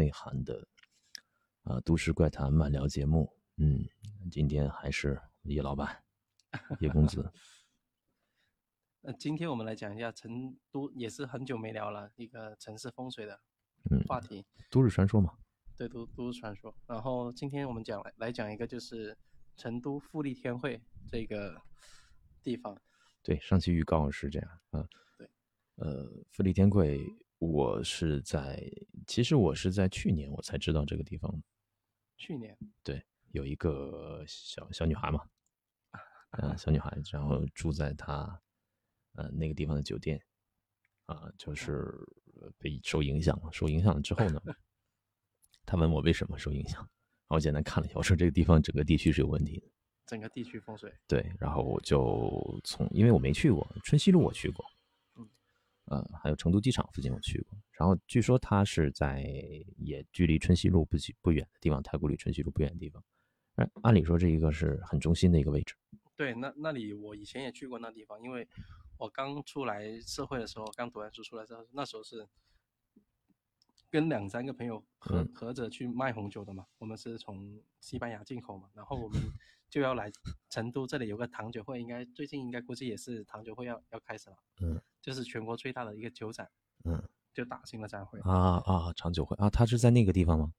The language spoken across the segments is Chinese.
内涵的啊都市怪谈漫聊节目。嗯，今天还是叶老板，叶公子。那今天我们来讲一下成都，也是很久没聊了一个城市风水的嗯，话题，都市传说嘛。对都都市传说。然后今天我们讲来来讲一个就是成都富力天汇这个地方。对，上期预告是这样嗯。对。呃，富力天汇，我是在，其实我是在去年我才知道这个地方。去年。对，有一个小小女孩嘛，啊、小女孩，然后住在她呃那个地方的酒店，啊、就是呃被受影响了。受影响了之后呢，她问我为什么受影响，然后我简单看了一下，我说这个地方整个地区是有问题的。整个地区风水。对，然后我就从，因为我没去过春熙路，我去过，嗯，呃，还有成都机场附近我去过。然后据说它是在也距离春熙路不几不远的地方，太古里春熙路不远的地方。按按理说这一个是很中心的一个位置。对，那那里我以前也去过那地方，因为我刚出来社会的时候，刚读完书出来之后，那时候是跟两三个朋友合嗯合着去卖红酒的嘛。我们是从西班牙进口嘛，然后我们就要来成都，这里有个糖酒会，应该最近应该估计也是糖酒会要要开始了，嗯就是全国最大的一个酒展，嗯。就大型的展会，啊啊，长酒会啊，他是在那个地方吗？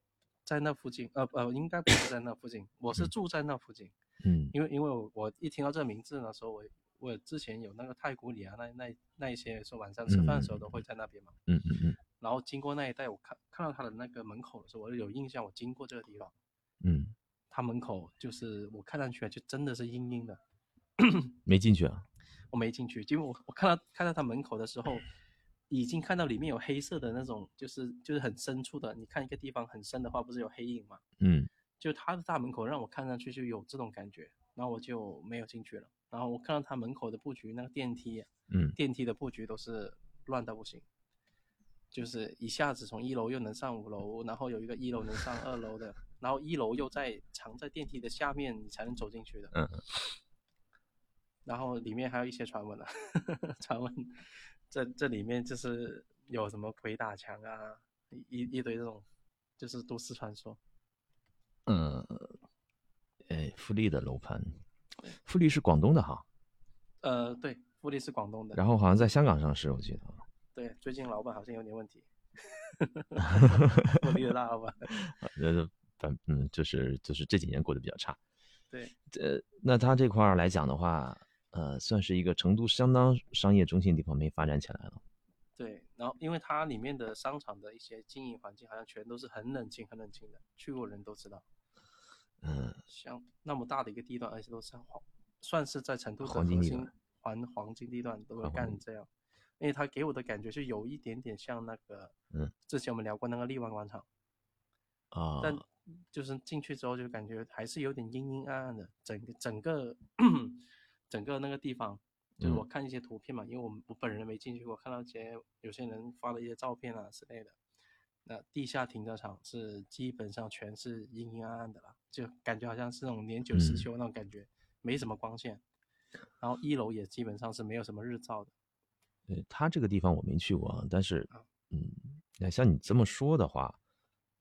在那附近，呃呃，应该不是在那附近，我是住在那附近。嗯。因为因为我我一听到这名字的时候，我我之前有那个太古里啊，那那那一些说晚上吃饭的时候都会在那边嘛，嗯嗯嗯。然后经过那一带，我看看到他的那个门口的时候，我就有印象，我经过这个地方，嗯，他门口就是我看上去啊，就真的是阴阴的，没进去啊。我没进去，因为我我看到看到他门口的时候，已经看到里面有黑色的那种，就是就是很深处的，你看一个地方很深的话，不是有黑影嘛？嗯就他的大门口让我看上去就有这种感觉，然后我就没有进去了。然后我看到他门口的布局，那个电梯啊，嗯电梯的布局都是乱到不行，就是一下子从一楼又能上五楼，然后有一个一楼能上二楼的，然后一楼又在藏在电梯的下面，你才能走进去的。嗯然后里面还有一些传闻啊，传闻这这里面就是有什么鬼打墙啊，一一堆这种就是都市传说。嗯，哎，富力的楼盘，富力是广东的哈，呃，对，富力是广东的。然后好像在香港上市，我记得。对，最近老板好像有点问题。富力的大老板。呃，反嗯，就是就是这几年过得比较差。对，呃，那他这块儿来讲的话，呃，算是一个成都相当商业中心的地方没发展起来了。对，然后因为它里面的商场的一些经营环境好像全都是很冷清、很冷清的，去过人都知道。嗯像那么大的一个地段，而且都是黄，算是在成都的黄金核心地段黄黄金地段都会黄金干这样。因为它给我的感觉是有一点点像那个，嗯，之前我们聊过那个荔湾广场，啊，但就是进去之后就感觉还是有点阴阴暗暗的，整个整个整个那个地方，就是我嗯看一些图片嘛，因为我们我本人没进去过，看到一些有些人发的一些照片啊之类的。那地下停车场是基本上全是阴阴暗暗的了，就感觉好像是那种年久失嗯修那种感觉，没什么光线。然后一楼也基本上是没有什么日照的。对它这个地方我没去过啊，但是啊，嗯，那像你这么说的话，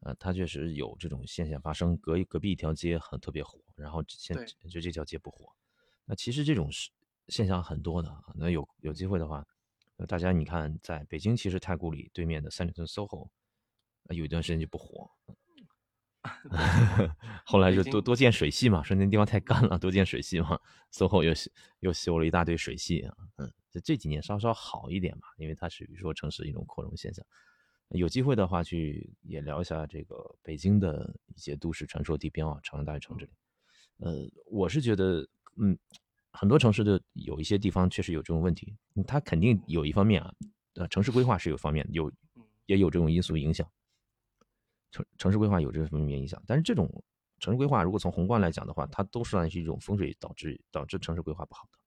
呃，它确实有这种现象发生，隔一隔壁一条街很特别火，然后现对就这条街不火。那其实这种是现象很多的啊，那有有机会的话，呃大家你看，在北京其实太古里对面的三里屯 SOHO，呃有一段时间就不火 后来就多多建水系嘛，说那地方太干了，多建水系嘛，SOHO 又修又修了一大堆水系啊，嗯，就这几年稍稍好一点吧，因为它属于说城市一种扩容现象。有机会的话，去也聊一下这个北京的一些都市传说地标啊，朝阳大悦城这里。呃，我是觉得，嗯，很多城市的有一些地方确实有这种问题，嗯它肯定有一方面啊，呃，城市规划是有方面有嗯，也有这种因素影响。城城市规划有这方面影响，但是这种城市规划如果从宏观来讲的话，它都算是一种风水导致导致城市规划不好的。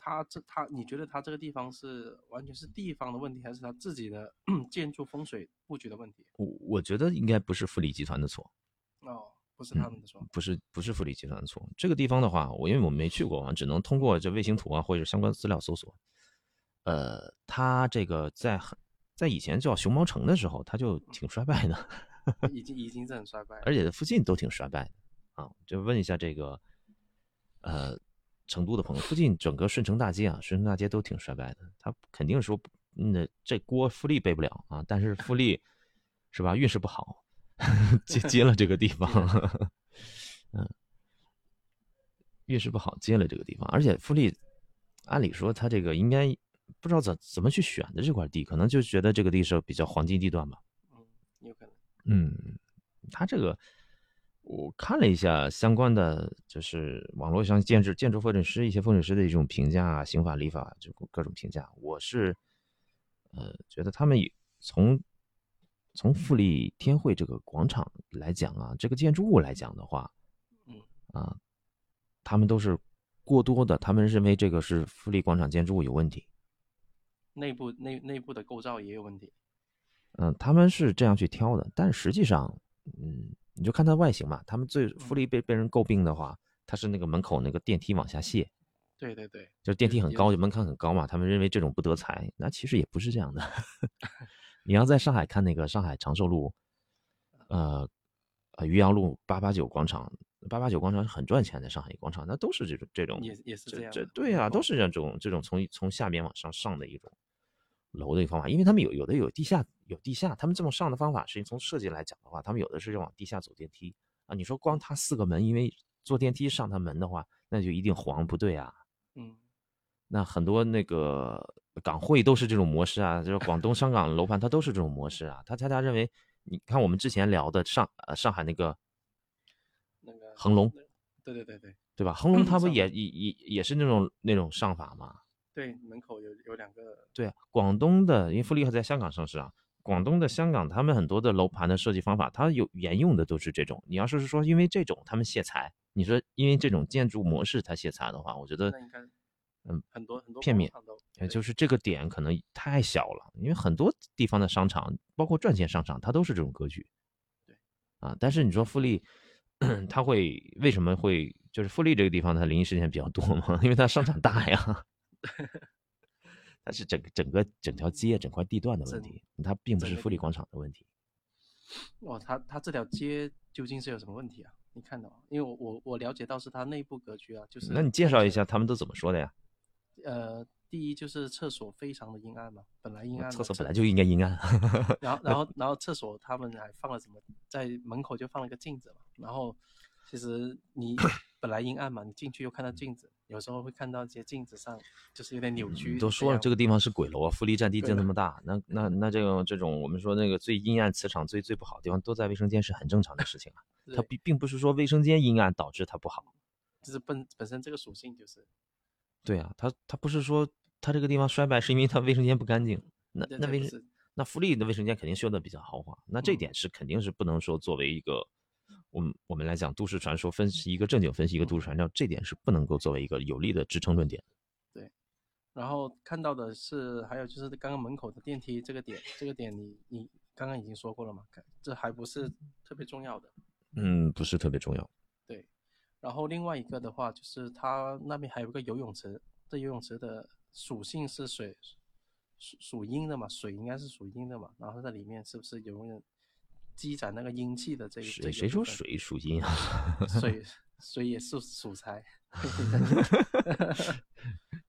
他这他，你觉得他这个地方是完全是地方的问题，还是他自己的 建筑风水布局的问题？我我觉得应该不是富力集团的错，哦，不是他们的错。不是不是富力集团的错。这个地方的话，我因为我没去过啊，只能通过这卫星图啊或者相关资料搜索。呃，它这个在很在以前叫熊猫城的时候，它就挺衰败的，已经已经是很衰败了。而且附近都挺衰败的啊。就问一下这个，呃，成都的朋友，附近整个顺城大街啊，顺城大街都挺衰败的。他肯定说，那这锅富力背不了啊，但是富力是吧，运势不好，接接了这个地方，嗯，运势不好接了这个地方，而且富力按理说他这个应该。不知道怎怎么去选的这块地，可能就觉得这个地是比较黄金地段吧。嗯，有可能。嗯，他这个我看了一下相关的，就是网络上建筑建筑风水师一些风水师的一种评价啊，刑法礼法就各种评价。我是呃觉得他们从从富力天汇这个广场来讲啊，这个建筑物来讲的话，嗯啊，他们都是过多的，他们认为这个是富力广场建筑物有问题。内部内内部的构造也有问题，嗯，他们是这样去挑的，但实际上，嗯，你就看它外形嘛，他们最富力被被人诟病的话，它是那个门口那个电梯往下卸，对对对，就是电梯很高，就门槛很高嘛，他们认为这种不得财，那其实也不是这样的。你要在上海看那个上海长寿路，呃，呃余阳路八八九广场，八八九广场是很赚钱的，上海广场那都是这种这种，也也是这样，这对啊，都是这种这种从从下边往上上的一种。楼的一个方法，因为他们有有的有地下有地下，他们这么上的方法，实际从设计来讲的话，他们有的是要往地下走电梯啊。你说光它四个门，因为坐电梯上它门的话，那就一定黄不对啊。嗯，那很多那个港汇都是这种模式啊，就是广东、香港楼盘它都是这种模式啊。他恰恰认为，你看我们之前聊的上呃上海那个那个恒隆，对对对对，对吧？恒隆它不也也也也是那种那种上法吗？对，门口有有两个。对啊，广东的，因为富力还在香港上市啊。广东的、香港，他们很多的楼盘的设计方法，它有沿用的都是这种。你要是说因为这种他们卸财，你说因为这种建筑模式它卸财的话，我觉得，嗯，很多很多片面，也就是这个点可能太小了。因为很多地方的商场，包括赚钱商场，它都是这种格局。对，啊，但是你说富力，它会为什么会就是富力这个地方它灵异事件比较多吗？因为它商场大呀。它是整个整个整条街整块地段的问题，它并不是富力广场的问题。哇，它它这条街究竟是有什么问题啊？你看到？因为我我我了解到是它内部格局啊，就是。那你介绍一下他们都怎么说的呀？呃，第一就是厕所非常的阴暗嘛，本来阴暗。厕所本来就应该阴暗。然后 然后然后厕所他们还放了什么？在门口就放了一个镜子嘛。然后其实你 本来阴暗嘛，你进去又看到镜子。有时候会看到一些镜子上就是有点扭曲。都说了这个地方是鬼楼啊，富力占地就那么大，那那那这种这种我们说那个最阴暗磁场最最不好的地方都在卫生间是很正常的事情啊。它并并不是说卫生间阴暗导致它不好，就是本本身这个属性就是。对啊，他他不是说他这个地方衰败是因为他卫生间不干净，那那卫生那福利的卫生间肯定修的比较豪华，那这点是肯定是不能说作为一个。我们我们来讲都市传说，分析一个正经分析一个都市传说，这点是不能够作为一个有力的支撑论点。对，然后看到的是，还有就是刚刚门口的电梯这个点，这个点你你刚刚已经说过了嘛？这还不是特别重要的。嗯，不是特别重要。对，然后另外一个的话，就是它那边还有个游泳池，这游泳池的属性是水，属属阴的嘛？水应该是属阴的嘛？然后在里面是不是有人？积攒那个阴气的这个，谁谁说水属阴啊？水 水也是属财。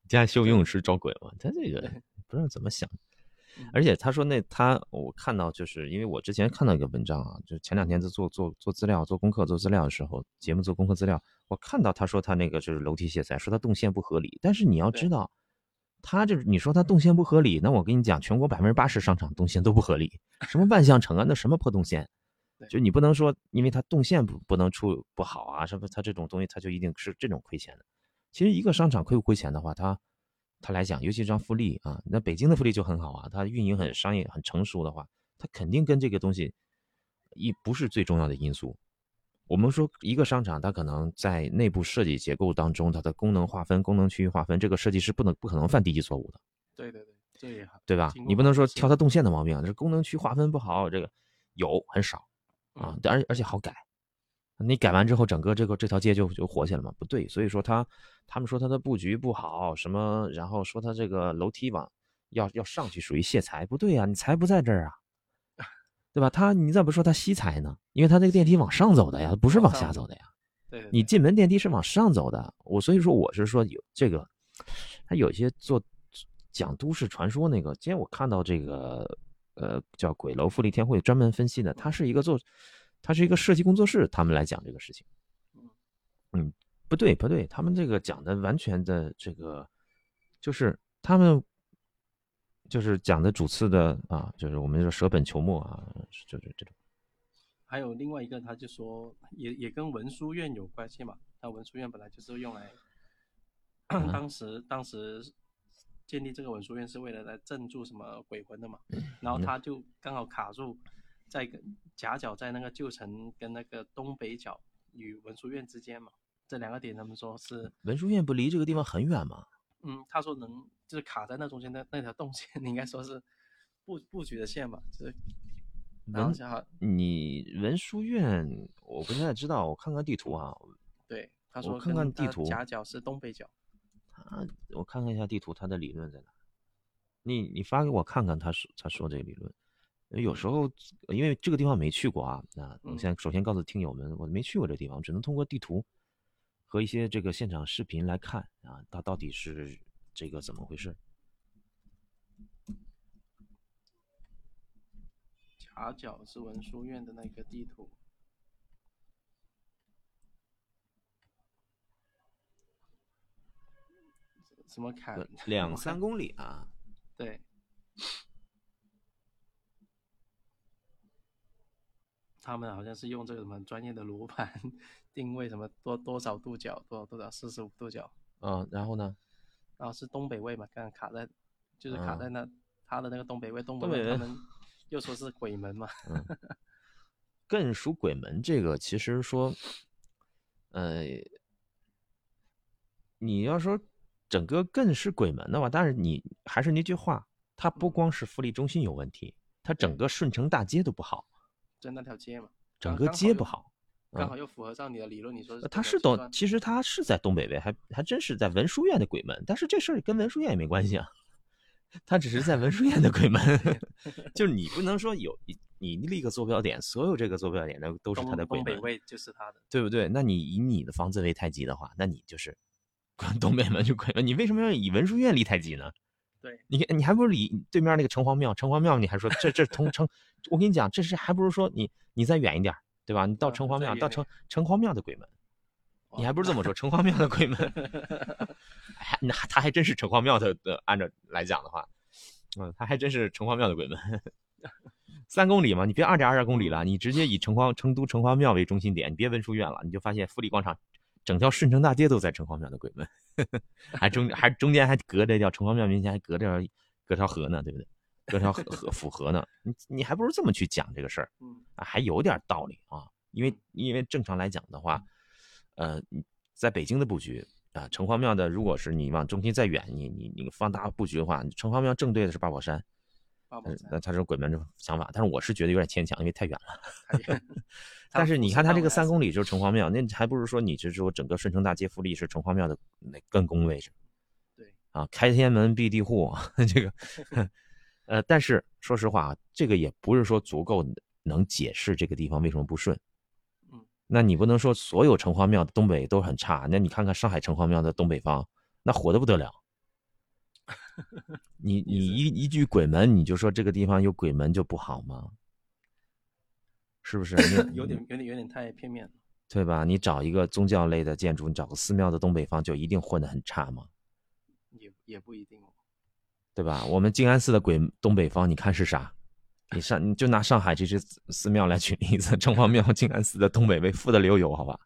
家修游泳池招鬼吗？他这个不知道怎么想。而且他说那他我看到就是因为我之前看到一个文章啊，就是前两天在做做做资料、做功课、做资料的时候，节目做功课资料，我看到他说他那个就是楼梯卸载，说他动线不合理。但是你要知道。他就是你说他动线不合理，那我跟你讲，全国百分之八十商场动线都不合理。什么万象城啊，那什么破动线？就你不能说，因为他动线不不能出不好啊，什么他这种东西，他就一定是这种亏钱的。其实一个商场亏不亏钱的话，它它来讲，尤其像富力啊，那北京的富力就很好啊，它运营很商业很成熟的话，它肯定跟这个东西一不是最重要的因素。我们说一个商场，它可能在内部设计结构当中，它的功能划分、功能区域划分，这个设计师不能不可能犯低级错误的。对对对，这也好，对吧？你不能说挑它动线的毛病，这功能区划分不好，这个有很少啊，而而且好改。你改完之后，整个这个这条街就就火起来了嘛？不对，所以说他他们说他的布局不好，什么，然后说他这个楼梯往要要上去属于卸财，不对呀，你财不在这儿啊，对吧？他你咋不说他吸财呢，因为他那个电梯往上走的呀，不是往下走的呀。对对你进门电梯是往上走的，我所以说我是说有这个，他有些做讲都市传说那个，今天我看到这个呃叫鬼楼富丽天会专门分析的，他是一个做，他是一个设计工作室，他们来讲这个事情，嗯，不对不对，他们这个讲的完全的这个就是他们就是讲的主次的啊，就是我们说舍本求末啊，就是这种。还有另外一个，他就说也也跟文殊院有关系嘛。那文殊院本来就是用来，当时当时建立这个文殊院是为了来镇住什么鬼魂的嘛。然后他就刚好卡住在夹角在那个旧城跟那个东北角与文殊院之间嘛。这两个点他们说是文殊院不离这个地方很远吗？嗯，他说能就是卡在那中间的那条动线，你 应该说是布布局的线吧，就是。文，你文殊院我不太知道，我看看地图啊。对，他说看看地图，夹角是东北角。他，我看看一下地图，他的理论在哪？你你发给我看看，他说他说这个理论。有时候因为这个地方没去过啊，那我先首先告诉听友们，我没去过这地方，只能通过地图和一些这个现场视频来看啊，它到底是这个怎么回事。夹角是文殊院的那个地图，什么坎？两三公里啊？对。他们好像是用这个什么专业的罗盘定位，什么多多少度角，多少多少四十五度角。嗯，然后呢？然后是东北位嘛，刚刚卡在，就是卡在那他的那个东北位，东北位他们。又说是鬼门嘛，更属鬼门这个其实说，呃，你要说整个更是鬼门的话，但是你还是那句话，它不光是福利中心有问题，它整个顺城大街都不好，就那条街嘛，整个街不好，刚好又符合上你的理论，你说他是东，其实他是在东北位，还还真是在文殊院的鬼门，但是这事儿跟文殊院也没关系啊。他只是在文殊院的鬼门 就是你不能说有你立个坐标点，所有这个坐标点的都是他的鬼门。东北位就是他的，对不对？那你以你的房子为太极的话，那你就是 东北门就鬼门。你为什么要以文殊院立太极呢？对，你你还不如离对面那个城隍庙，城隍庙你还说这这同城，我跟你讲，这是还不如说你你再远一点，对吧？你到城隍庙，到城城隍庙的鬼门。你还不如这么说，城隍庙的鬼门，还那他还真是城隍庙的的，按照来讲的话，嗯，他还真是城隍庙的鬼门，三公里嘛，你别二点二公里了，你直接以城隍成都城隍庙为中心点，你别文殊院了，你就发现富力广场整条顺城大街都在城隍庙的鬼门，还中还中间还隔着一条城隍庙面前还隔着隔条河呢，对不对？隔条河河府河呢，你你还不如这么去讲这个事儿，啊，还有点道理啊，因为因为正常来讲的话。呃，在北京的布局啊，城隍庙的，如果是你往中心再远，你你你放大布局的话，城隍庙正对的是八宝山，那他这鬼门这种想法，但是我是觉得有点牵强，因为太远了。但是你看他这个三公里就是城隍庙，那还不如说你就是说整个顺城大街富力是城隍庙的那根宫位置。对啊，开天门闭地户，这个 呃，但是说实话，这个也不是说足够能解释这个地方为什么不顺。嗯那你不能说所有城隍庙的东北都很差，那你看看上海城隍庙的东北方，那火的不得了。你你一一句鬼门，你就说这个地方有鬼门就不好吗？是不是？有点有点有点太片面了，对吧？你找一个宗教类的建筑，你找个寺庙的东北方就一定混得很差吗？也也不一定，对吧？我们静安寺的鬼东北方，你看是啥？你上你就拿上海这只寺庙来举例子，城隍庙静安寺的东北位富得流油，好吧？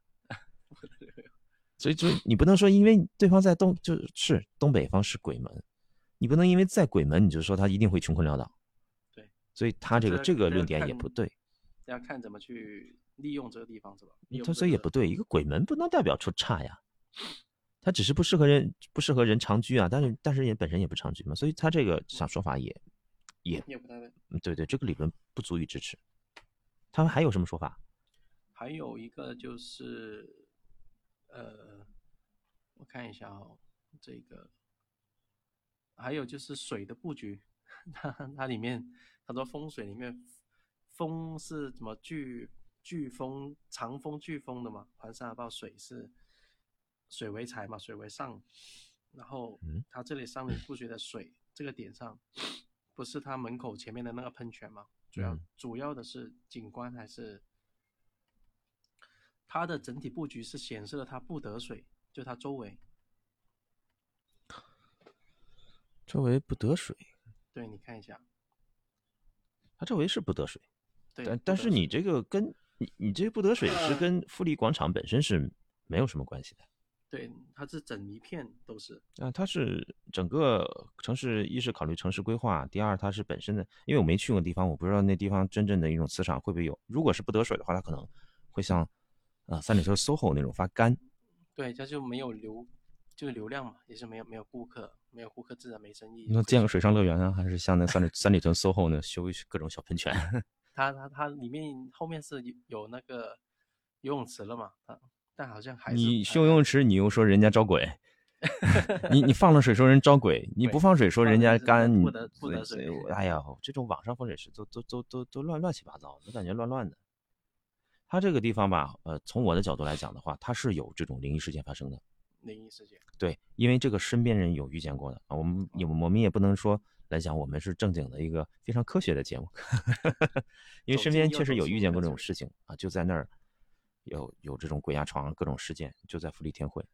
所以就你不能说因为对方在东就是东北方是鬼门，你不能因为在鬼门你就说他一定会穷困潦倒。对，所以他这个这个论点也不对。要看怎么去利用这个地方是吧？他所以也不对，一个鬼门不能代表出差呀，他只是不适合人不适合人长居啊，但是但是也本身也不长居嘛，所以他这个想说法也。也不太对，对对，这个理论不足以支持。他们还有什么说法？还有一个就是，呃，我看一下哦，这个还有就是水的布局，它它里面他说风水里面风是怎么聚聚风长风聚风的嘛，环山海报水是水为财嘛，水为上，然后嗯它这里上面布局的水这个点上，不是它门口前面的那个喷泉嘛，主要、嗯主要的是景观还是它的整体布局是显示了它不得水，就它周围。周围不得水，对，你看一下，它周围是不得水，对，但但是你这个跟你你这不得水是跟富力广场本身是没有什么关系的。对，它是整一片都是，啊，它是整个城市，一是考虑城市规划，第二它是本身的，因为我没去过地方，我不知道那地方真正的一种磁场会不会有。如果是不得水的话，它可能会像呃三里屯 SOHO 那种发干。对，它就没有流，就是流量嘛，也是没有没有顾客，没有顾客自然没生意。那建个水上乐园啊，还是像那三里三里屯 SOHO 呢，修一各种小喷泉？它它它里面后面是有有那个游泳池了嘛，啊但好像还是你修游泳池，你又说人家招鬼，你你放了水说人招鬼，你不放水说人家干，你不得不得水 哎呀，这种网上风水师都都都都都乱乱七八糟，我感觉乱乱的。它这个地方吧，呃，从我的角度来讲的话，它是有这种灵异事件发生的。灵异事件。对，因为这个身边人有遇见过的啊，我们也我们也不能说来讲我们是正经的一个非常科学的节目，因为身边确实有遇见过这种事情啊，就在那儿有有这种鬼压床各种事件，就在福利天汇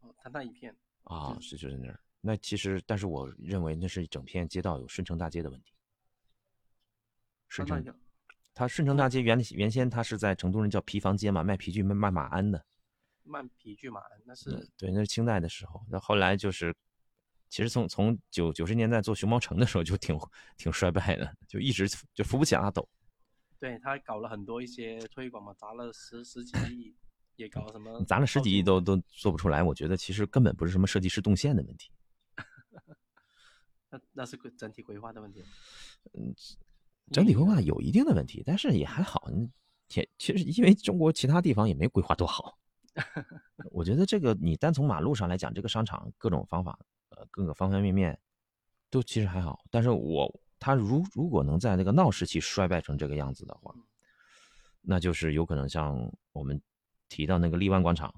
哦，它那一片，啊，是就在那儿。那其实，但是我认为那是整片街道有顺城大街的问题。顺城，它顺城大街原原先它是在成都人叫皮房街嘛，卖皮具卖卖马鞍的。慢皮具马鞍，那嗯是，对，那是清代的时候。那后来就是，其实从从九九十年代做熊猫城的时候就挺挺衰败的，就一直就扶不起阿斗。对他搞了很多一些推广嘛，砸了十十几亿，也搞什么，砸了十几亿都都做不出来，我觉得其实根本不是什么设计师动线的问题。那那是规整体规划的问题。嗯整体规划有一定的问题，但是也还好。你其其实因为中国其他地方也没规划多好，我觉得这个你单从马路上来讲，这个商场各种方法，呃，各个方方面面都其实还好。但是我他如如果能在那个闹市区衰败成这个样子的话，那就是有可能像我们提到那个荔湾广场。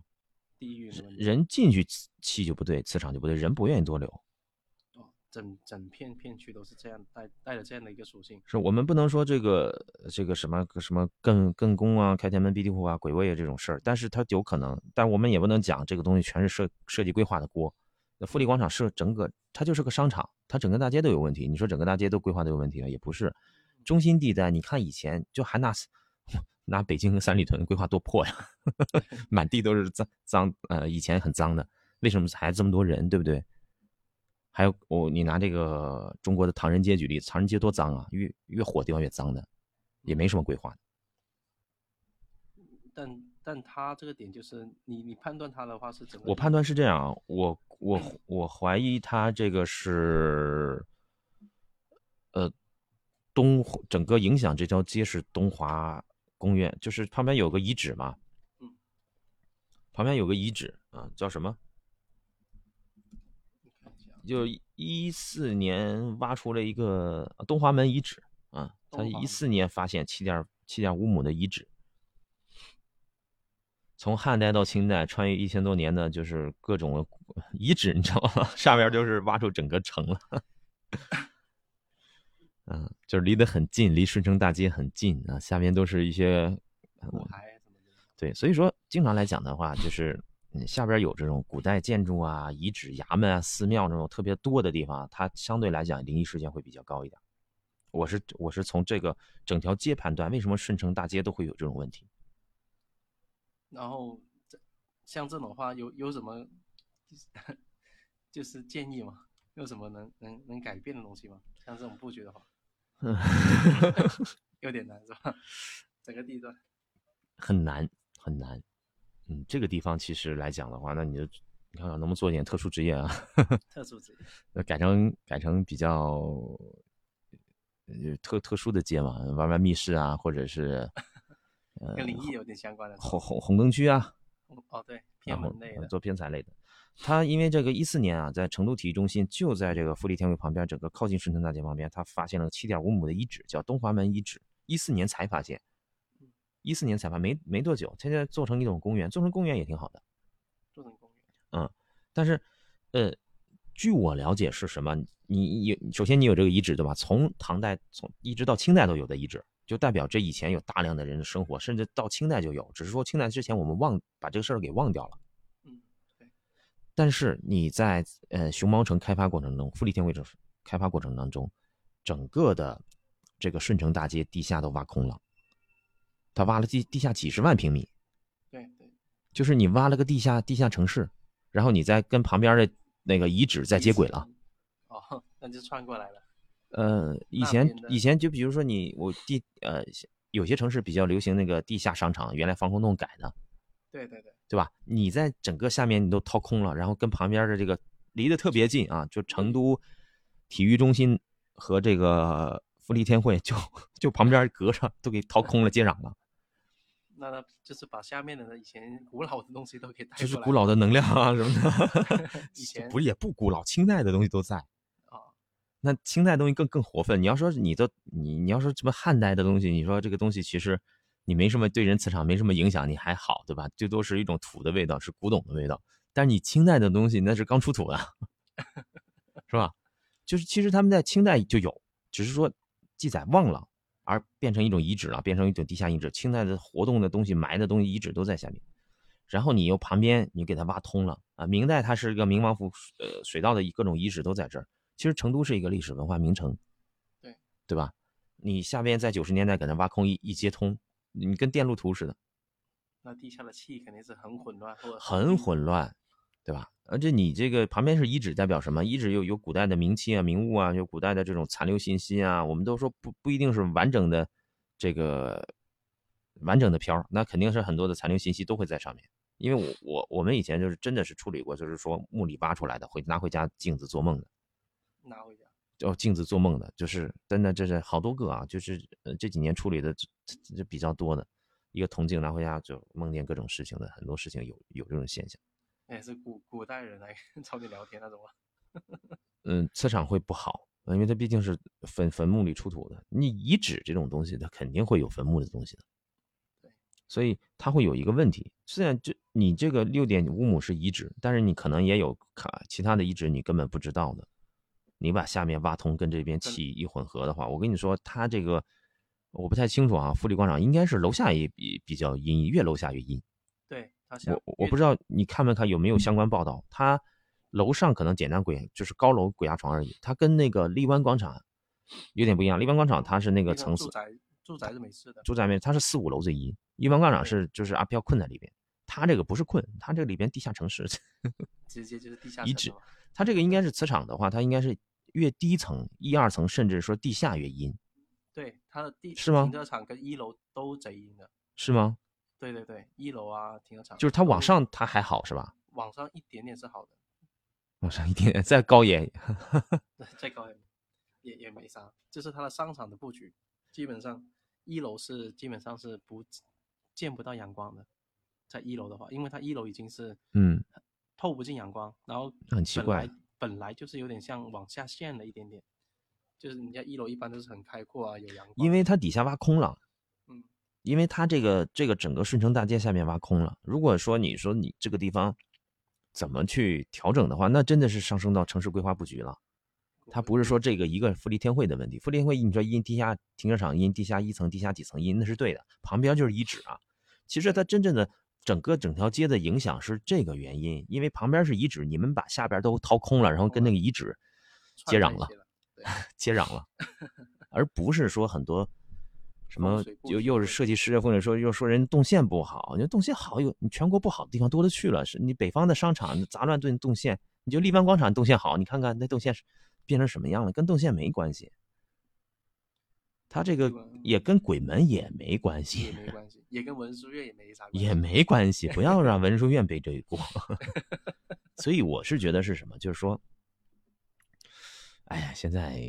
人进去气就不对，磁场就不对，人不愿意多留。哦，整整片片区都是这样带带着这样的一个属性。是我们不能说这个这个什么什么艮艮宫啊、开天门、闭地户啊、鬼位啊这种事儿，但是它有可能，但我们也不能讲这个东西全是设设计规划的锅。那富力广场是整个它就是个商场，它整个大街都有问题。你说整个大街都规划都有问题了，也不是。中心地带，你看以前就还拿拿 北京和三里屯规划多破呀，满地都是脏脏，呃，以前很脏的，为什么还这么多人，对不对？还有我、你拿这个中国的唐人街举例，唐人街多脏啊，越越火地方越脏的，也没什么规划。但但他这个点就是你你判断他的话是怎么我判断是这样啊，我我我怀疑他这个是，呃，东整个影响这条街是东华公园，就是旁边有个遗址嘛，嗯，旁边有个遗址啊，叫什么？就一四年挖出了一个呃东华门遗址啊，他一四年发现七点七点五亩的遗址，从汉代到清代，穿越一千多年的，就是各种遗址，你知道吗？上面就是挖出整个城了。嗯，就是离得很近，离顺城大街很近啊，下面都是一些。对，所以说经常来讲的话，就是嗯下边有这种古代建筑啊、遗址、衙门啊、寺庙这种特别多的地方，它相对来讲灵异事件会比较高一点。我是我是从这个整条街判断，为什么顺城大街都会有这种问题？然后这像这种话有有什么 就是建议吗？有什么能能能改变的东西吗？像这种布局的话，有点难是吧？整个地段很难很难。嗯，这个地方其实来讲的话，那你就你看看能不能做一点特殊职业啊？特殊职业，那改成改成比较呃特特殊的街嘛，玩玩密室啊，或者是呃 跟灵异有点相关的。红红红灯区啊，哦，对，偏门类的，做偏财类的。他因为这个一四年啊，在成都体育中心就在这个富力天汇旁边，整个靠近顺城大街旁边，他发现了七点五亩的遗址，叫东华门遗址。一四年才发现，一四年才发没没多久，现在做成一种公园，做成公园也挺好的。做成公园，嗯，但是，呃，据我了解是什么？你有首先你有这个遗址对吧？从唐代从一直到清代都有的遗址，就代表这以前有大量的人的生活，甚至到清代就有，只是说清代之前我们忘把这个事儿给忘掉了。嗯但是你在呃熊猫城开发过程中，富力天汇城开发过程当中，整个的这个顺城大街地下都挖空了，他挖了地地下几十万平米，对对，就是你挖了个地下地下城市，然后你再跟旁边的那个遗址再接轨了，哦，那就串过来了。呃，以前以前就比如说你我地呃有些城市比较流行那个地下商场，原来防空洞改的。对对对，对吧？你在整个下面你都掏空了，然后跟旁边的这个离得特别近啊，就成都体育中心和这个富力天汇就就旁边隔着都给掏空了，接壤了。那那就是把下面的以前古老的东西都给带就是古老的能量啊什么的。以前不是也不古老，清代的东西都在啊。那清代东西更更活分。你要说你的你你要说什么汉代的东西，你说这个东西其实。你没什么对人磁场没什么影响，你还好，对吧？最多是一种土的味道，是古董的味道。但是你清代的东西那是刚出土的，是吧？就是其实他们在清代就有，只是说记载忘了，而变成一种遗址了，变成一种地下遗址。清代的活动的东西、埋的东西、遗址都在下面。然后你又旁边你给它挖通了啊！明代它是一个明王府呃水道的各种遗址都在这儿。其实成都是一个历史文化名城，对对吧？你下边在九十年代给它挖空一一接通。你跟电路图似的，那地下的气肯定是很混乱，很混乱，对吧？而且你这个旁边是遗址，代表什么？遗址有有古代的名器啊、名物啊，有古代的这种残留信息啊。我们都说不不一定是完整的这个完整的漂，那肯定是很多的残留信息都会在上面。因为我我我们以前就是真的是处理过，就是说墓里挖出来的，会拿回家镜子做梦的，拿回家。哦，镜子做梦的，就是真的，这是好多个啊，就是呃这几年处理的这这比较多的，一个铜镜拿回家就梦见各种事情的，很多事情有有这种现象。哎，是古古代人来 找你聊天那种吗？嗯，磁场会不好，因为它毕竟是坟坟墓里出土的，你遗址这种东西，它肯定会有坟墓的东西的。对，所以它会有一个问题，虽然这你这个六点五亩是遗址，但是你可能也有卡其他的遗址，你根本不知道的。你把下面挖通，跟这边气一混合的话，我跟你说，它这个我不太清楚啊。富力广场应该是楼下也比比较阴，越楼下越阴。对，我我不知道你看没看有没有相关报道。它楼上可能简单鬼就是高楼鬼压床而已。它跟那个荔湾广场有点不一样。荔湾广场它是那个层次，住宅住宅是没事的，住宅没，它是四五楼最阴。荔湾广场是就是阿飘困在里边，它这个不是困，它这里边地下城市，直接就是地下遗址。它这个应该是磁场的话，它应该是。越低层一二层，甚至说地下越阴。对，它的地是吗？停车场跟一楼都贼阴的。是吗？对对对，一楼啊，停车场。就是它往上它还好是吧？往上一点点是好的。往上一点点，再高也，再高也也也没啥。就是它的商场的布局，基本上一楼是基本上是不见不到阳光的。在一楼的话，因为它一楼已经是嗯透不进阳光，然后很奇怪。本来就是有点像往下陷了一点点，就是人家一楼一般都是很开阔啊，有阳光。因为它底下挖空了，嗯，因为它这个这个整个顺城大街下面挖空了。如果说你说你这个地方怎么去调整的话，那真的是上升到城市规划布局了。它不是说这个一个富力天汇的问题，富力天汇你说因地下停车场因地下一层、地下几层因那是对的，旁边就是遗址啊。其实它真正的。整个整条街的影响是这个原因，因为旁边是遗址，你们把下边都掏空了，然后跟那个遗址 接壤了，接壤了，而不是说很多什么又又是设计师或者说又说人动线不好，你说动线好有你全国不好的地方多了去了，是你北方的商场杂乱动动线，你就荔湾广场动线好，你看看那动线变成什么样了，跟动线没关系。他这个也跟鬼门也没关系，也没关系，也跟文殊院也没啥，也没关系。不要让文殊院背这一锅。所以我是觉得是什么，就是说，哎呀，现在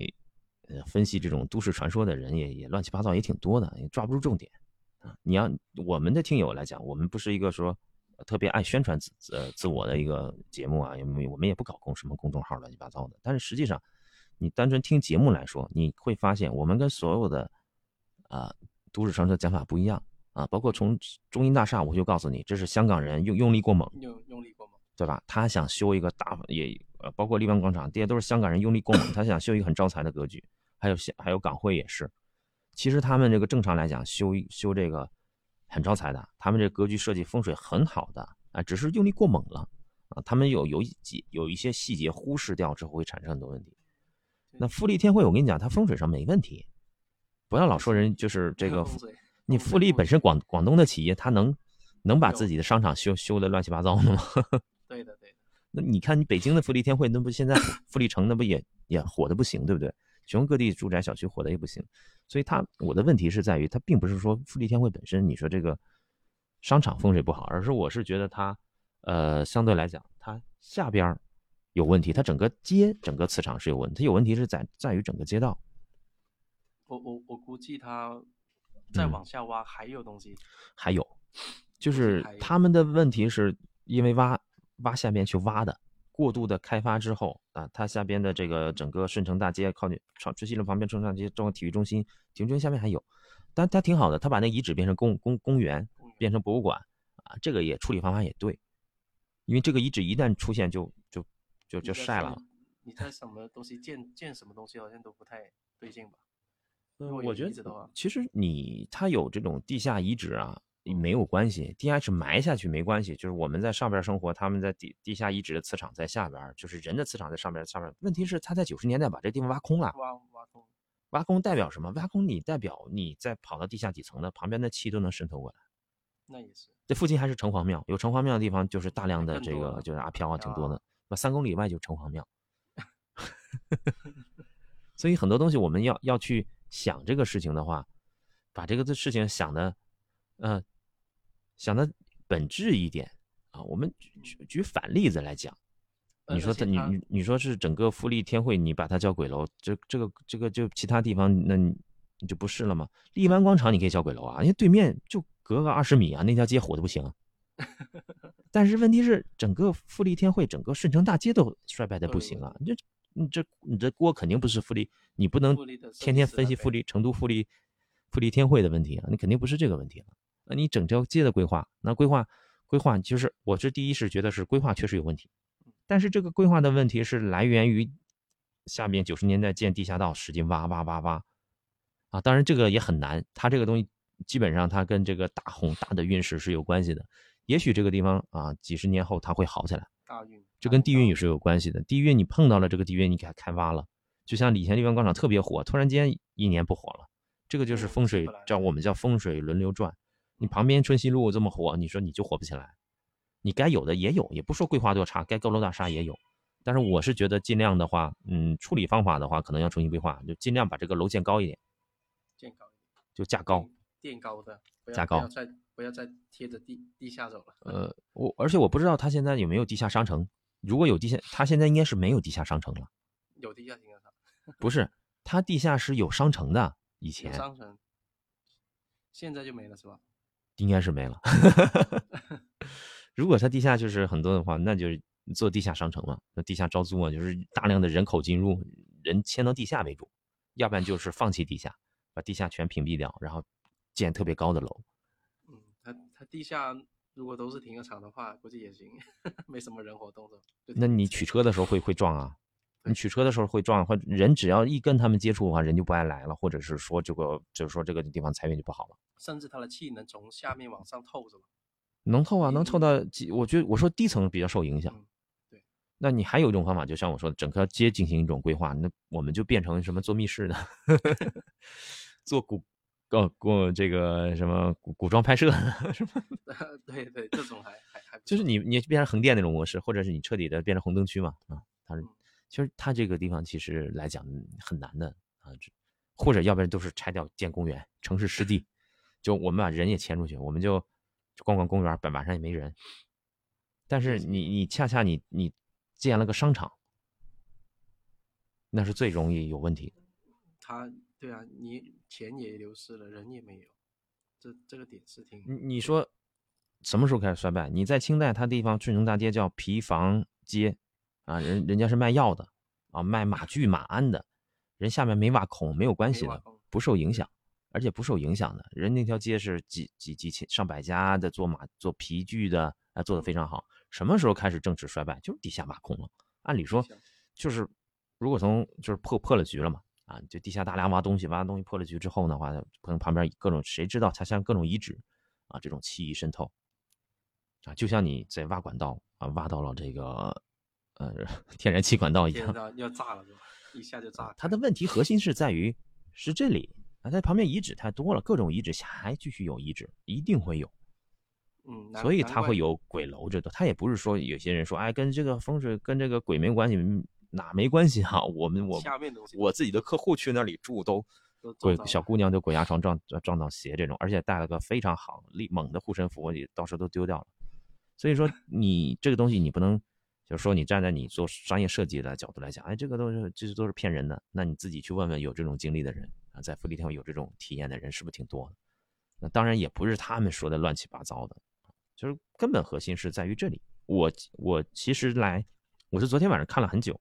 呃分析这种都市传说的人也也乱七八糟也挺多的，也抓不住重点啊。你要我们的听友来讲，我们不是一个说特别爱宣传自自自我的一个节目啊，因为我们也不搞公什么公众号乱七八糟的。但是实际上，你单纯听节目来说，你会发现我们跟所有的啊都市传说的讲法不一样啊。包括从中银大厦，我就告诉你，这是香港人用用力过猛，用用力过猛，对吧？他想修一个大也呃，包括荔湾广场，这些都是香港人用力过猛，他想修一个很招财的格局。还有还有港汇也是，其实他们这个正常来讲修修这个。很招财的，他们这格局设计风水很好的啊，只是用力过猛了啊。他们有有几有一些细节忽视掉之后会产生很多问题。那富力天汇，我跟你讲，它风水上没问题。不要老说人就是这个，你富力本身广广东的企业，它能能把自己的商场修修的乱七八糟的吗？对的对的。那你看你北京的富力天汇，那不现在富力城那不也也火的不行，对不对？全国各地住宅小区火的也不行。所以它我的问题是在于，它并不是说富力天汇本身，你说这个商场风水不好，而是我是觉得它，呃，相对来讲，它下边有问题，它整个街整个磁场是有问题，它有问题是在在于整个街道。我我我估计它再往下挖还有东西，还有，就是他们的问题是因为挖挖下面去挖的。过度的开发之后啊，它下边的这个整个顺城大街靠近长春熙路旁边顺城大街中国体育中心，体育中心下面还有，但它挺好的，它把那遗址变成公公公园，变成博物馆啊，这个也处理方法也对，因为这个遗址一旦出现就就就就晒了。你在什么东西建建什么东西好像都不太对劲吧？嗯，我觉得其实你它有这种地下遗址啊。没有关系，地下室埋下去没关系，就是我们在上边生活，他们在地地下遗址的磁场在下边，就是人的磁场在上边。上边问题是他在九十年代把这地方挖空了，挖挖空，挖空代表什么？挖空你代表你在跑到地下几层的旁边的气都能渗透过来。那也是，这附近还是城隍庙，有城隍庙的地方就是大量的这个就是阿飘啊，挺多的。那三公里外就是城隍庙，所以很多东西我们要要去想这个事情的话，把这个的事情想的，嗯。想的本质一点啊，我们举举反例子来讲，你说他你你你说是整个富力天汇，你把它叫鬼楼，这这个这个就其他地方那你就不是了吗？荔湾广场你可以叫鬼楼啊，因为对面就隔个二十米啊，那条街火的不行。啊但是问题是，整个富力天汇，整个顺城大街都衰败的不行啊，你这你这你这锅肯定不是富力，你不能天天分析富力成都富力富力天汇的问题啊，你肯定不是这个问题了。那你整条街的规划，那规划规划就是，我这第一是觉得是规划确实有问题，但是这个规划的问题是来源于下面九十年代建地下道，使劲挖挖挖挖，啊，当然这个也很难，它这个东西基本上它跟这个大洪大的运势是有关系的，也许这个地方啊几十年后它会好起来，大运，这跟地运也是有关系的，地运你碰到了这个地运，你给它开挖了，就像以前荔湾广场特别火，突然间一年不火了，这个就是风水叫我们叫风水轮流转。你旁边春熙路这么火，你说你就火不起来？你该有的也有，也不说规划多差，该高楼大厦也有。但是我是觉得尽量的话，嗯，处理方法的话，可能要重新规划，就尽量把这个楼建高一点，建高一点，就架高，垫高的，架高，不要再不要再贴着地地下走了。呃，我而且我不知道他现在有没有地下商城，如果有地下，他现在应该是没有地下商城了。有地下停车场？不是，他地下室有商城的，以前商城，现在就没了是吧？应该是没了。如果它地下就是很多的话，那就是做地下商城嘛，那地下招租嘛，就是大量的人口进入，人迁到地下为主，要不然就是放弃地下，把地下全屏蔽掉，然后建特别高的楼。嗯，它它地下如果都是停车场的话，估计也行，没什么人活动的。那你取车的时候会会撞啊？你取车的时候会撞，或人只要一跟他们接触的话，人就不爱来了，或者是说这个就是说这个地方财运就不好了。甚至它的气能从下面往上透，是吧？能透啊，能透到几？我觉得我说低层比较受影响。对，那你还有一种方法，就像我说的，整条街进行一种规划，那我们就变成什么做密室的，做古，呃，过这个什么古古装拍摄，是 吧？对对，这种还还还就是你你变成横店那种模式，或者是你彻底的变成红灯区嘛？啊，它是。其实它这个地方其实来讲很难的啊，或者要不然都是拆掉建公园，城市湿地，就我们把人也迁出去，我们就逛逛公园，本晚上也没人。但是你你恰恰你你建了个商场，那是最容易有问题的。他对啊，你钱也流失了，人也没有，这这个点是挺。你你说什么时候开始衰败？你在清代，它地方顺城大街叫皮房街，啊，人人家是卖药的，啊，卖马具马鞍的，人下面没挖孔，没有关系的，不受影响，而且不受影响的。人那条街是几几几千上百家的做马做皮具的，啊，做的非常好。什么时候开始政治衰败？就是地下挖空了。按理说，就是如果从就是破破了局了嘛，啊，就地下大量挖东西，挖东西破了局之后的话，可能旁边各种谁知道它像各种遗址，啊，这种气意渗透，啊，就像你在挖管道啊，挖到了这个呃天然气管道一样，要炸了，一下就炸。它的问题核心是在于是这里啊，在旁边遗址太多了，各种遗址还继续有遗址，一定会有。嗯，所以它会有鬼楼，这都它也不是说有些人说，哎，跟这个风水跟这个鬼没关系，哪没关系哈？我们我我自己的客户去那里住都鬼小姑娘就鬼压床撞撞到邪这种，而且带了个非常好力猛的护身符，你到时候都丢掉了。所以说你这个东西你不能就是说你站在你做商业设计的角度来讲，哎，这个都是这些都是骗人的。那你自己去问问有这种经历的人啊，在福利天有这种体验的人是不是挺多？那当然也不是他们说的乱七八糟的。就是根本核心是在于这里。我我其实来，我是昨天晚上看了很久，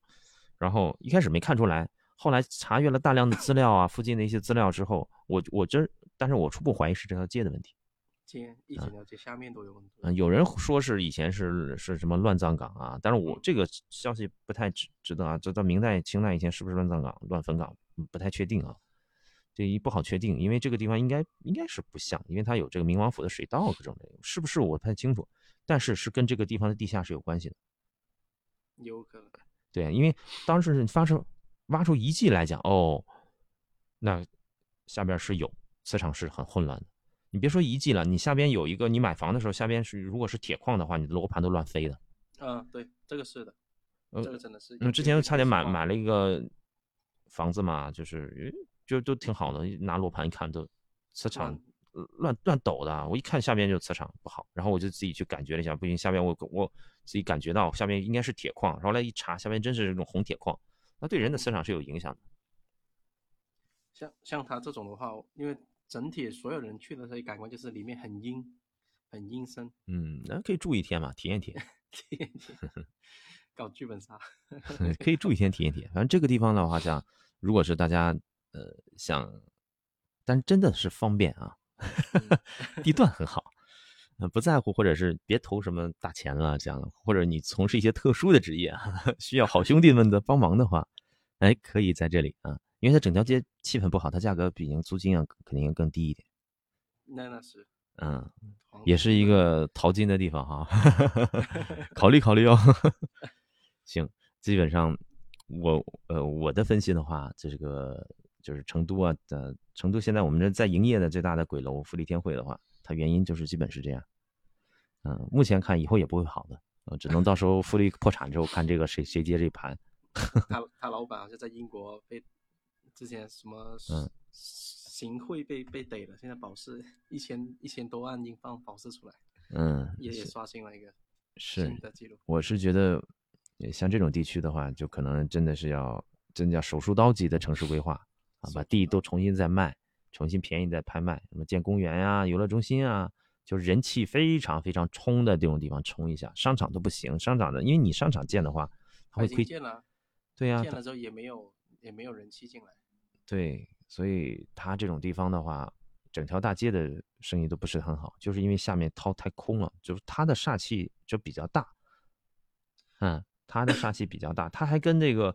然后一开始没看出来，后来查阅了大量的资料啊，附近的一些资料之后，我我真，但是我初步怀疑是这条街的问题。街一直了解下面都有问题。嗯，有人说是以前是是什么乱葬岗啊，但是我这个消息不太值值得啊。这到明代、清代以前是不是乱葬岗、乱坟岗，不太确定啊。这一不好确定，因为这个地方应该应该是不像，因为它有这个明王府的水道各种的，是不是我不太清楚，但是是跟这个地方的地下是有关系的，有可能。对，因为当时发生挖出遗迹来讲，哦，那下边是有磁场是很混乱的。你别说遗迹了，你下边有一个，你买房的时候下边是如果是铁矿的话，你的罗盘都乱飞的。啊，对，这个是的，这个真的是。那之前差点买买了一个房子嘛，就是。就都挺好的，拿罗盘一看都磁场乱乱抖的，我一看下边就磁场不好，然后我就自己去感觉了一下，不行，下边我我自己感觉到下边应该是铁矿，然后来一查，下边真是这种红铁矿，那对人的磁场是有影响的。像像他这种的话，因为整体所有人去的这些感官就是里面很阴，很阴森。嗯，那可以住一天嘛，体验体验，体验体验，搞剧本杀，可以住一天体验体验。反正这个地方的话，像如果是大家。呃，想，但真的是方便啊，地段很好，不在乎，或者是别投什么大钱了，这样，或者你从事一些特殊的职业啊，需要好兄弟们的帮忙的话，哎，可以在这里啊，因为它整条街气氛不好，它价格比租金啊肯定更低一点。那那是，嗯，也是一个淘金的地方哈，考虑考虑哦。行，基本上我呃我的分析的话，这个。就是成都啊，的，成都现在我们这在营业的最大的鬼楼富力天汇的话，它原因就是基本是这样，嗯，目前看以后也不会好的，呃，只能到时候富力破产之后看这个谁谁接这盘。他他老板好像在英国被之前什么嗯行贿被被逮了，现在保释一千一千多万英镑保释出来，嗯，也也刷新了一个新的记录。我是觉得像这种地区的话，就可能真的是要真叫手术刀级的城市规划啊。把地都重新再卖，重新便宜再拍卖，什么建公园呀、游乐中心啊，就是人气非常非常冲的这种地方冲一下。商场都不行，商场的，因为你商场建的话，它会亏。建了。对呀。建了之后也没有也没有人气进来。对，所以它这种地方的话，整条大街的生意都不是很好，就是因为下面掏太空了，就是它的煞气就比较大。嗯，它的煞气比较大，它还跟这个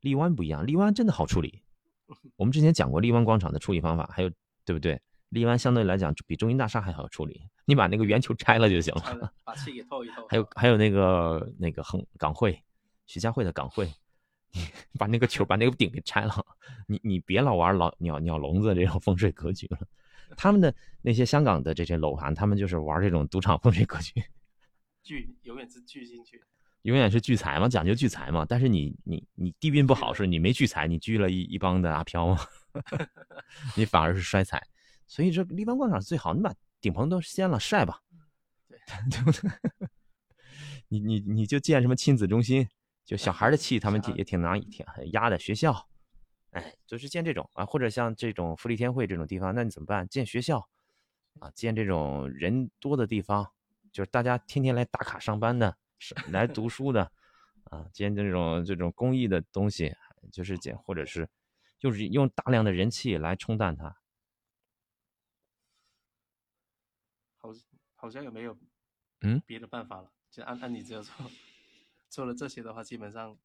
荔湾不一样，荔湾真的好处理。我们之前讲过荔湾广场的处理方法，还有对不对？荔湾相对来讲比中银大厦还好处理，你把那个圆球拆了就行了，把气给透一透。还有还有那个那个恒港汇，徐家汇的港汇，你把那个球把那个顶给拆了，你你别老玩老鸟鸟笼子这种风水格局了。他们的那些香港的这些楼盘，他们就是玩这种赌场风水格局，聚永远是聚进去。永远是聚财嘛，讲究聚财嘛。但是你你你地运不好，是你没聚财，你聚了一一帮的阿飘嘛，你反而是衰财。所以这立邦广场最好，你把顶棚都掀了晒吧，对不对？你你你就建什么亲子中心，就小孩的气他们也挺难挺压的学校，哎，就是建这种啊，或者像这种福利天会这种地方，那你怎么办？建学校啊，建这种人多的地方就是大家天天来打卡上班的，是来读书的，啊，建这种这种公益的东西，就是建或者是就是用大量的人气来冲淡它。好，好像也没有嗯别的办法了。就按按你这样做，做了这些的话，基本上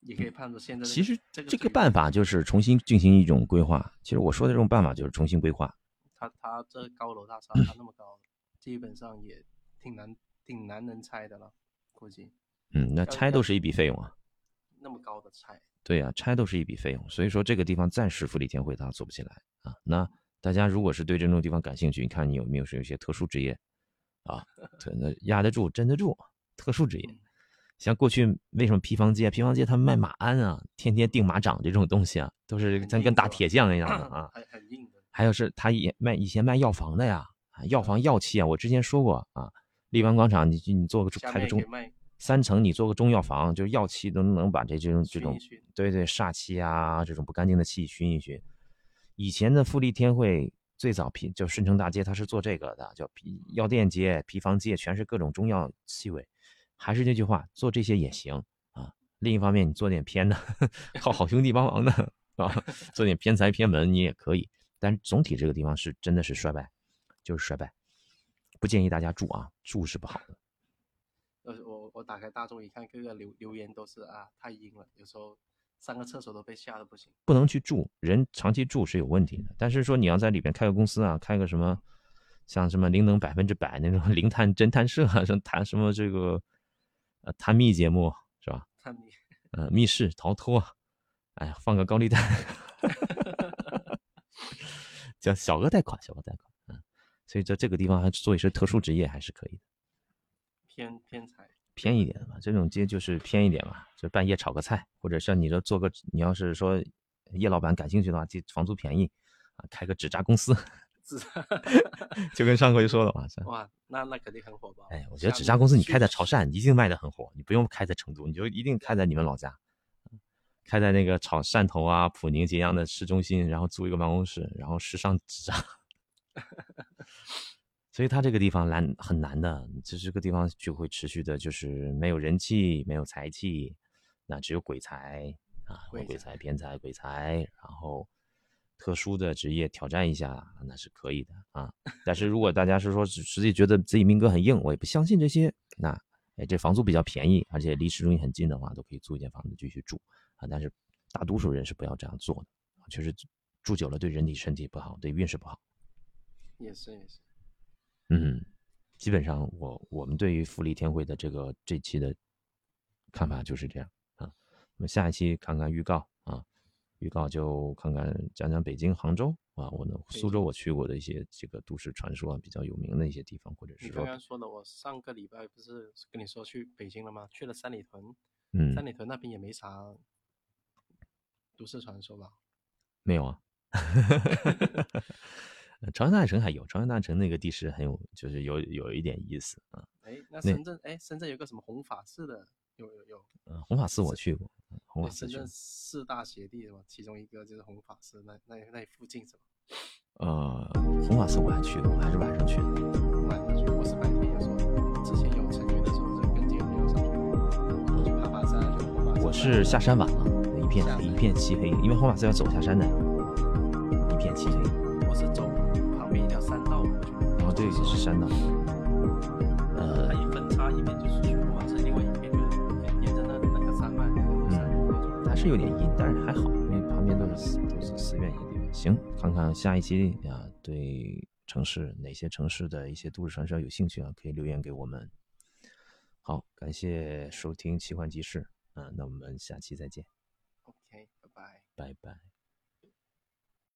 也可以判断现在其实这个这个办法就是重新进行一种规划。其实我说的这种办法就是重新规划。它它这高楼大厦它那么高，基本上也挺难挺难能拆的了，估计嗯，那拆都是一笔费用啊。那么高的拆，对呀、拆都是一笔费用，所以说这个地方暂时富力天汇它做不起来啊。那大家如果是对这种地方感兴趣，你看你有没有是有一些特殊职业啊，对，那压得住、镇得住，特殊职业。嗯像过去为什么皮坊街？皮坊街他们卖马鞍啊，天天钉马掌这种东西啊，都是很咱跟打铁匠一样的啊。很很硬的。还有是他也卖以前卖药房的呀，啊药房药器啊，我之前说过啊，荔湾广场你你做个开个中三层，你做个中药房，就是药器都能把这这种这种对对煞气啊这种不干净的气熏一熏。以前的富力天汇最早皮就顺城大街，它是做这个的，叫皮药店街、批发街，全是各种中药气味。还是那句话，做这些也行啊。另一方面，你做点偏的，靠好兄弟帮忙的啊，做点偏财偏门你也可以。但总体这个地方是真的是衰败，就是衰败，不建议大家住啊，住是不好的。呃，我我打开大众一看，各个留留言都是啊，太阴了，有时候上个厕所都被吓得不行。不能去住，人长期住是有问题的。但是说你要在里边开个公司啊，开个什么，像什么灵能百分之百那种灵探侦探社啊，什么谈什么这个呃探秘节目是吧？探秘。呃，密室逃脱，哎呀，放个高利贷，叫小额贷款，小额贷款，嗯，所以在这个地方还做一些特殊职业还是可以的，偏偏财，偏一点的嘛，这种街就是偏一点嘛，就半夜炒个菜，或者像你这做个，你要是说叶老板感兴趣的话，这房租便宜啊，开个纸扎公司，是 就跟上回说的嘛，是哇，那那肯定很火爆。哎，我觉得纸扎公司你开在潮汕一定卖的很火，你不用开在成都，你就一定开在你们老家，开在那个潮汕头啊、普宁、揭阳的市中心，然后租一个办公室，然后时尚纸扎。所以它这个地方难很难的，这这个地方就会持续的，就是没有人气，没有财气，那只有鬼才啊，鬼鬼才、偏才、鬼才，然后特殊的职业挑战一下，那是可以的啊。但是如果大家是说实实际觉得自己命格很硬，我也不相信这些，那哎这房租比较便宜，而且离市中心很近的话，都可以租一间房子继续住啊。但是大多数人是不要这样做的，确实住久了对人体身体不好，对运势不好。也是也是，嗯，基本上我我们对于富力天汇的这个这期的看法就是这样啊。我们下一期看看预告啊，预告就看看讲讲北京、杭州啊，我呢苏州我去过的一些这个都市传说啊比较有名的一些地方，或者是说刚刚说的，我上个礼拜不是跟你说去北京了吗？去了三里屯，嗯三里屯那边也没啥都市传说吧？没有啊。朝阳大城还有，朝阳大城那个地势很有，就是有有一点意思啊。哎，那那深圳哎，深圳有个什么弘法寺的，有有有，嗯，弘法寺我去过，嗯深圳。四大邪地是吧？其中一个就是弘法师，那那那附近是吧？呃，弘法师我还去过，我还是晚上去的。晚上去，我是白天有时候，之前有成员的时候就跟几个朋友上去，去爬爬山，去弘法寺。我是下山晚了，一片一片漆黑，因为弘法寺要走下山的，一片漆黑。我是走旁边一条山道过去的。然后这个是山道，呃是有点阴，但是还好，因为旁边都是寺，都是寺院一些地方。行，看看下一期啊，对城市哪些城市的一些都市传说有兴趣啊，可以留言给我们。好，感谢收听奇幻集市，啊，那我们下期再见，OK，拜拜。拜拜。